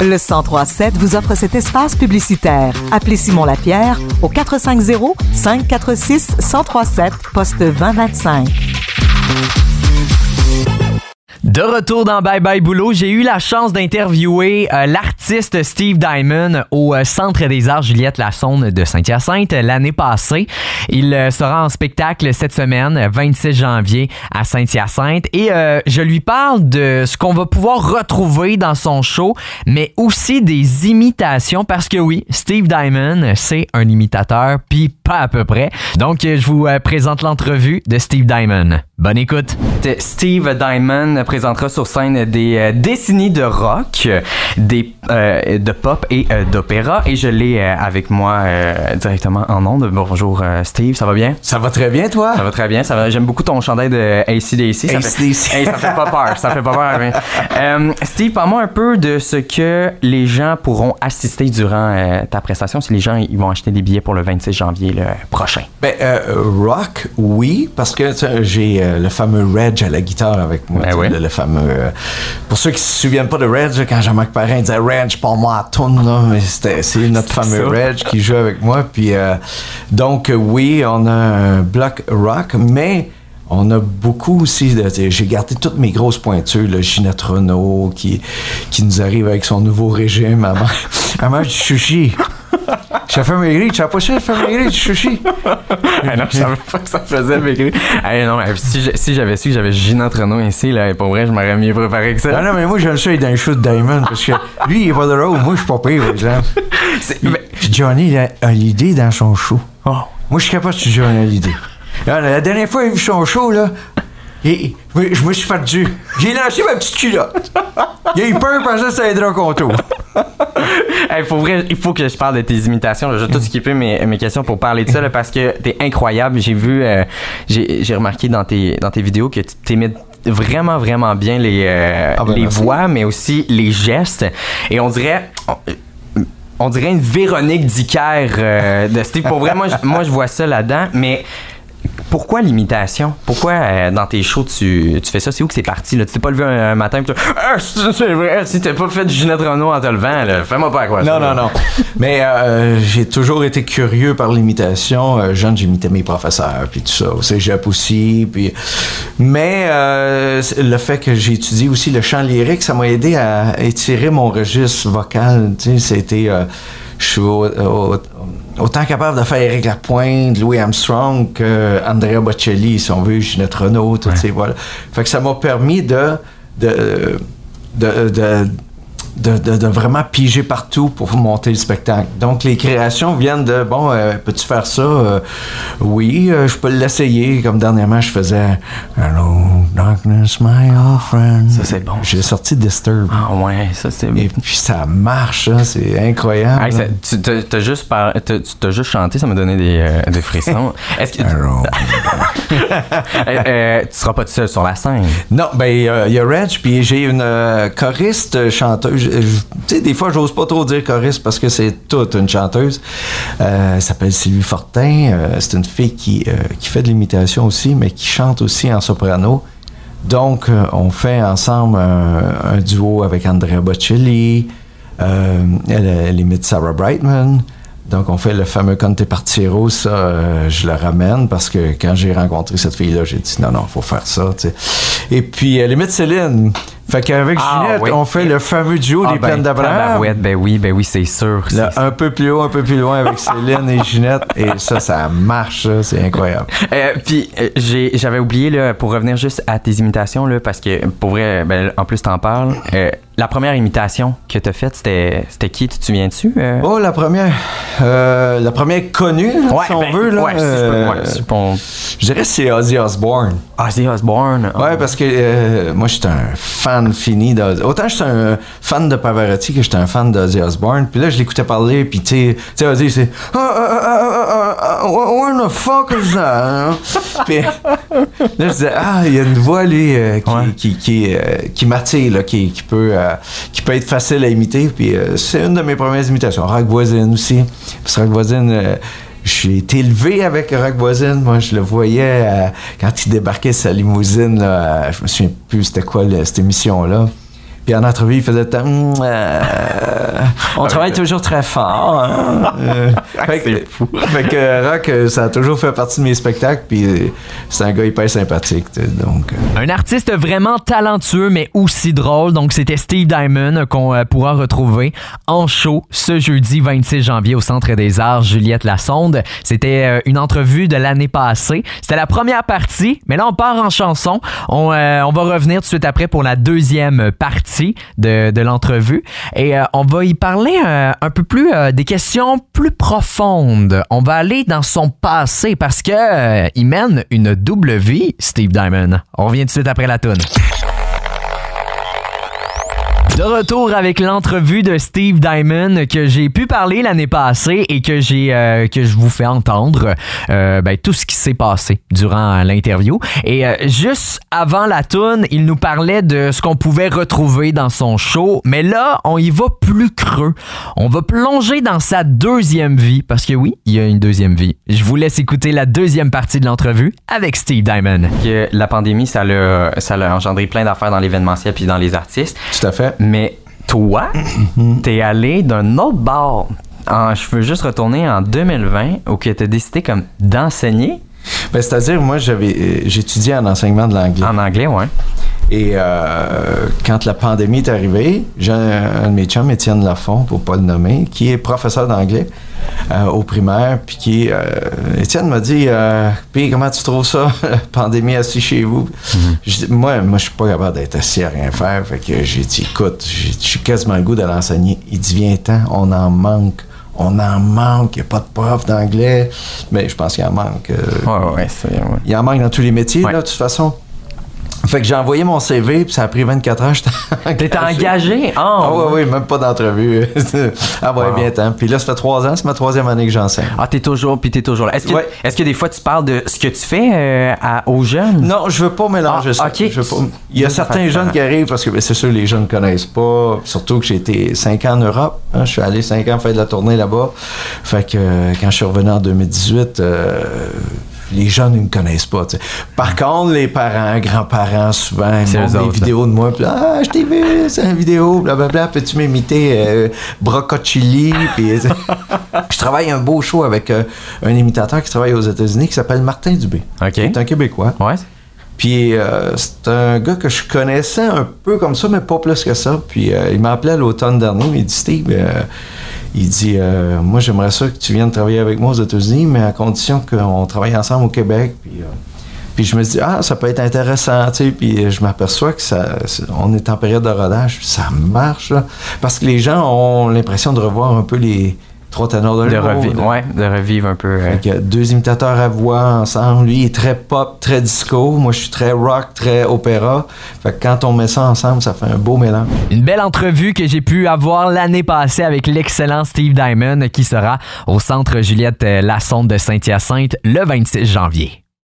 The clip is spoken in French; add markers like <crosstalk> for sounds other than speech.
Le 1037 vous offre cet espace publicitaire. Appelez Simon Lapierre au 450 546 1037 poste 2025. De retour dans Bye Bye Boulot, j'ai eu la chance d'interviewer euh, l'artiste Steve Diamond au euh, Centre des Arts Juliette Lassonde de Saint-Hyacinthe l'année passée. Il euh, sera en spectacle cette semaine, 26 janvier, à Saint-Hyacinthe. Et je lui parle de ce qu'on va pouvoir retrouver dans son show, mais aussi des imitations, parce que oui, Steve Diamond, c'est un imitateur, puis pas à peu près. Donc, je vous présente l'entrevue de Steve Diamond. Bonne écoute. Steve Diamond présentera sur scène des euh, décennies de rock, des, euh, de pop et euh, d'opéra. Et je l'ai avec moi directement en ondes. Bonjour Steve, ça va bien? Ça va très bien, toi? Ça va très bien. Ça va, j'aime beaucoup ton chandail de ACDC. Ça ACDC. Fait, ça fait pas peur. Ça fait pas peur. Steve, parle-moi un peu de ce que les gens pourront assister durant ta prestation si les gens ils vont acheter des billets pour le 26 janvier le prochain. Ben, rock, oui, parce que j'ai euh, le fameux Reg à la guitare avec moi. Ben le, fameux. Euh, pour ceux qui se souviennent pas de Reg, quand Jean-Marc Parrain disait Reg, pas moi à tourne, mais c'est notre fameux Reg qui joue avec moi. Puis, euh, donc, oui, on a un bloc rock, mais. On a beaucoup aussi de. J'ai gardé toutes mes grosses pointures, le Ginette Renault qui, qui nous arrive avec son nouveau régime à maman du sushi. Chef maigri, tu as pas chef maigri du sushi? non, je savais pas que ça faisait maigri. Hey, non, si j'avais su que j'avais Ginette Renault ici, là, pour vrai, je m'aurais mieux préparé que ça. Non, non, mais moi, j'aime ça être dans le shoot Diamond parce que lui, il est pas drôle. Moi, je suis pas pire, par exemple. <laughs> Johnny, il a, l'idée dans son show. Oh. Moi, je suis capable de Johnny l'idée. La dernière fois, il a vu son show, là. Et, je me suis perdu. J'ai lancé ma petite culotte. Il a eu peur parce que ça aidera contour. hey, faut vrai, il faut que je parle de tes imitations. Je vais tout skipper mes, mes questions pour parler de ça parce que t'es incroyable. J'ai vu, euh, j'ai remarqué dans tes, dans tes vidéos que tu t'imites vraiment, vraiment bien les, euh, ah ben, les voix, mais aussi les gestes. Et on dirait. On, dirait une Véronique Dicker euh, de Steve. Pour vrai, moi, moi, je vois ça là-dedans. Mais pourquoi l'imitation? Pourquoi euh, dans tes shows tu, tu fais ça? C'est où que c'est parti? Là? Tu t'es pas levé un, matin et tu ah, c'est vrai, si t'as pas fait du Ginette Renault en te levant, fais-moi pas quoi. Non, non, non. Mais euh, j'ai toujours été curieux par l'imitation. Euh, jeune, j'imitais mes professeurs, puis tout ça. Au cégep aussi. Puis... Mais le fait que j'ai étudié aussi le chant lyrique, ça m'a aidé à étirer mon registre vocal. Tu sais, c'était je suis autant capable de faire Eric Lapointe, Louis Armstrong que Andrea Bocelli, si on veut, Ginette Renault, tout ouais. voilà. Fait que ça m'a permis de, de, de de, vraiment piger partout pour monter le spectacle. Donc, les créations viennent de, bon, euh, peux-tu faire ça? Euh, oui, euh, je peux l'essayer. Comme dernièrement, je faisais Hello, darkness, my old friend. Ça, c'est bon. J'ai sorti Disturb. Ah ouais, ça, c'est... Et puis, ça marche, hein, c'est incroyable. tu t'as juste, par... juste chanté, ça m'a donné des, des frissons. <laughs> Est-ce que... Hello. <laughs> tu seras pas tout seul sur la scène? Non, ben, il y a Reg, puis j'ai une choriste chanteuse sais, des fois, j'ose pas trop dire choriste parce que c'est toute une chanteuse. Euh, elle s'appelle Sylvie Fortin. Euh, c'est une fille qui, euh, qui fait de l'imitation aussi, mais qui chante aussi en soprano. Donc, on fait ensemble un, duo avec Andrea Bocelli. elle, imite Sarah Brightman. Donc, on fait le fameux Conte Partiro, ça, je le ramène parce que quand j'ai rencontré cette fille-là, j'ai dit non, non, faut faire ça. Et puis, elle imite Céline. Fait qu'avec ah, Ginette, on fait le fameux duo ah, des ben, plaines d'Abraham. Ben oui, ben oui, c'est sûr. un peu plus haut, un peu plus loin avec <laughs> Céline et Ginette. Et ça, ça marche, c'est incroyable. Euh, puis euh, j'avais oublié, là, pour revenir juste à tes imitations, là, parce que pour vrai, ben, en plus, t'en parles. Euh, la première imitation que t'as faite, c'était, qui? Tu te souviens dessus? Oh, la première. la première connue, si on ben, veut. Là, ouais, je, je dirais que c'est Ozzy Osbourne. Ozzy Osbourne. Ouais, parce que moi, j'étais un fan fini Autant je suis un fan de Pavarotti que j'étais un fan d'Ozzy Osbourne. Puis là, je l'écoutais parler, puis tu sais, Ozzy, c'est ah, ah, ah, What the fuck is that? Hein? <laughs> puis là, je disais, ah, il y a une voix, lui, euh, qui, qui, euh, qui, m'attire, qui, qui, peut, euh, qui peut être facile à imiter. Puis c'est une de mes premières imitations. Rock Voisine aussi. Parce que Rock Voisine j'ai été élevé avec Rock Voisine. Moi, je le voyais quand il débarquait sa limousine. Là, je me souviens plus c'était quoi cette émission-là. Puis en entrevue, il faisait tant, Hum, euh, On travaille toujours très fort. hein. Euh, fait que- C'est fou. fait que Rock, euh, ça a toujours fait partie de mes spectacles. Puis euh, c'est un gars hyper sympathique. Donc, euh, Un artiste vraiment talentueux, mais aussi drôle. Donc, c'était Steve Diamond qu'on pourra retrouver en show ce jeudi 26 janvier au Centre des Arts Juliette Lassonde. C'était une entrevue de l'année passée. C'était la première partie, mais là, on part en chanson. On, on va revenir tout de suite après pour la deuxième partie de, l'entrevue. Et euh, on va y parler euh, un peu plus euh, des questions plus profondes. On va aller dans son passé parce que il mène une double vie, Steve Diamond. On revient tout de suite après la tune. De retour avec l'entrevue de Steve Diamond que j'ai pu parler l'année passée et que j'ai euh, que je vous fais entendre euh, ben, tout ce qui s'est passé durant l'interview. Et euh, juste avant la tune, il nous parlait de ce qu'on pouvait retrouver dans son show, mais là, on y va plus creux. On va plonger dans sa deuxième vie parce que oui, il y a une deuxième vie. Je vous laisse écouter la deuxième partie de l'entrevue avec Steve Diamond. que la pandémie, ça l'a, ça l'a engendré plein d'affaires dans l'événementiel puis dans les artistes. tout à fait. Mais toi, t'es allé d'un autre bord. En- je veux juste retourner en 2020 où tu as décidé comme d'enseigner Ben, C'est-à-dire, moi, j'avais, euh, j'étudiais en enseignement de l'anglais. en anglais, ouais. Et euh, quand la pandémie est arrivée, j'ai un, un de mes chums, Étienne Lafont, pour pas le nommer, qui est professeur d'anglais euh, au primaire, puis qui, euh, Étienne m'a dit, euh, puis comment tu trouves ça, la <laughs> pandémie assis chez vous? Je dis, moi, moi, je suis pas capable d'être assis à rien faire, fait que j'ai dit, écoute, j'ai quasiment le goût de l'enseigner. Il dit, viens-t'en, on en manque. On en manque, il n'y a pas de prof d'anglais. Mais je pense qu'il en manque. euh, Ouais, ouais, il en manque dans tous les métiers, là, de toute façon. Fait que j'ai envoyé mon CV, puis ça a pris 24 heures. <laughs> T'es engagé? Oh, Ah oui, oui, même pas d'entrevue. <laughs> ah ouais, Wow. bien temps. Puis là, ça fait trois ans, c'est ma troisième année que j'enseigne. Ah, t'es toujours, puis t'es toujours là. Est-ce que, Ouais. que des fois tu parles de ce que tu fais euh, à- aux jeunes? Non, je veux pas mélanger Ah, ça. Je veux pas- Il y a certains jeunes qui arrivent parce que ben, c'est sûr les jeunes ne connaissent pas. Surtout que j'ai été 5 ans en Europe. hein. je suis allé 5 ans faire de la tournée là-bas. Fait que euh, quand je suis revenu en 2018, euh, les jeunes ne me connaissent pas. Par contre, les parents, grands-parents, souvent, ils montrent des autres, vidéos de moi. Puis ah, je t'ai vu, c'est une vidéo, blablabla. Peux-tu m'imiter euh, Broccochili? Puis, <laughs> je travaille un beau show avec euh, un imitateur qui travaille aux États-Unis qui s'appelle Martin Dubé. OK. C'est un Québécois. Ouais. Puis euh, c'est un gars que je connaissais un peu comme ça, mais pas plus que ça. Puis euh, il m'a appelé à l'automne dernier, il dit Steve, euh, il dit euh, Moi j'aimerais ça que tu viennes travailler avec moi aux États-Unis, mais à condition qu'on travaille ensemble au Québec. Puis, euh, je me dis Ah, ça peut être intéressant, tu sais. Puis je m'aperçois que ça, est en période de rodage, ça marche. Parce que les gens ont l'impression de revoir un peu les trois ténors de De, l'humour, revi- là. ouais, de revivre un peu. euh, Fait que deux imitateurs à voix ensemble. Lui il est très pop, très disco. Moi, je suis très rock, très opéra. Fait que quand on met ça ensemble, ça fait un beau mélange. Une belle entrevue que j'ai pu avoir l'année passée avec l'excellent Steve Diamond qui sera au centre Juliette euh, Lassonde de Saint-Hyacinthe le 26 janvier.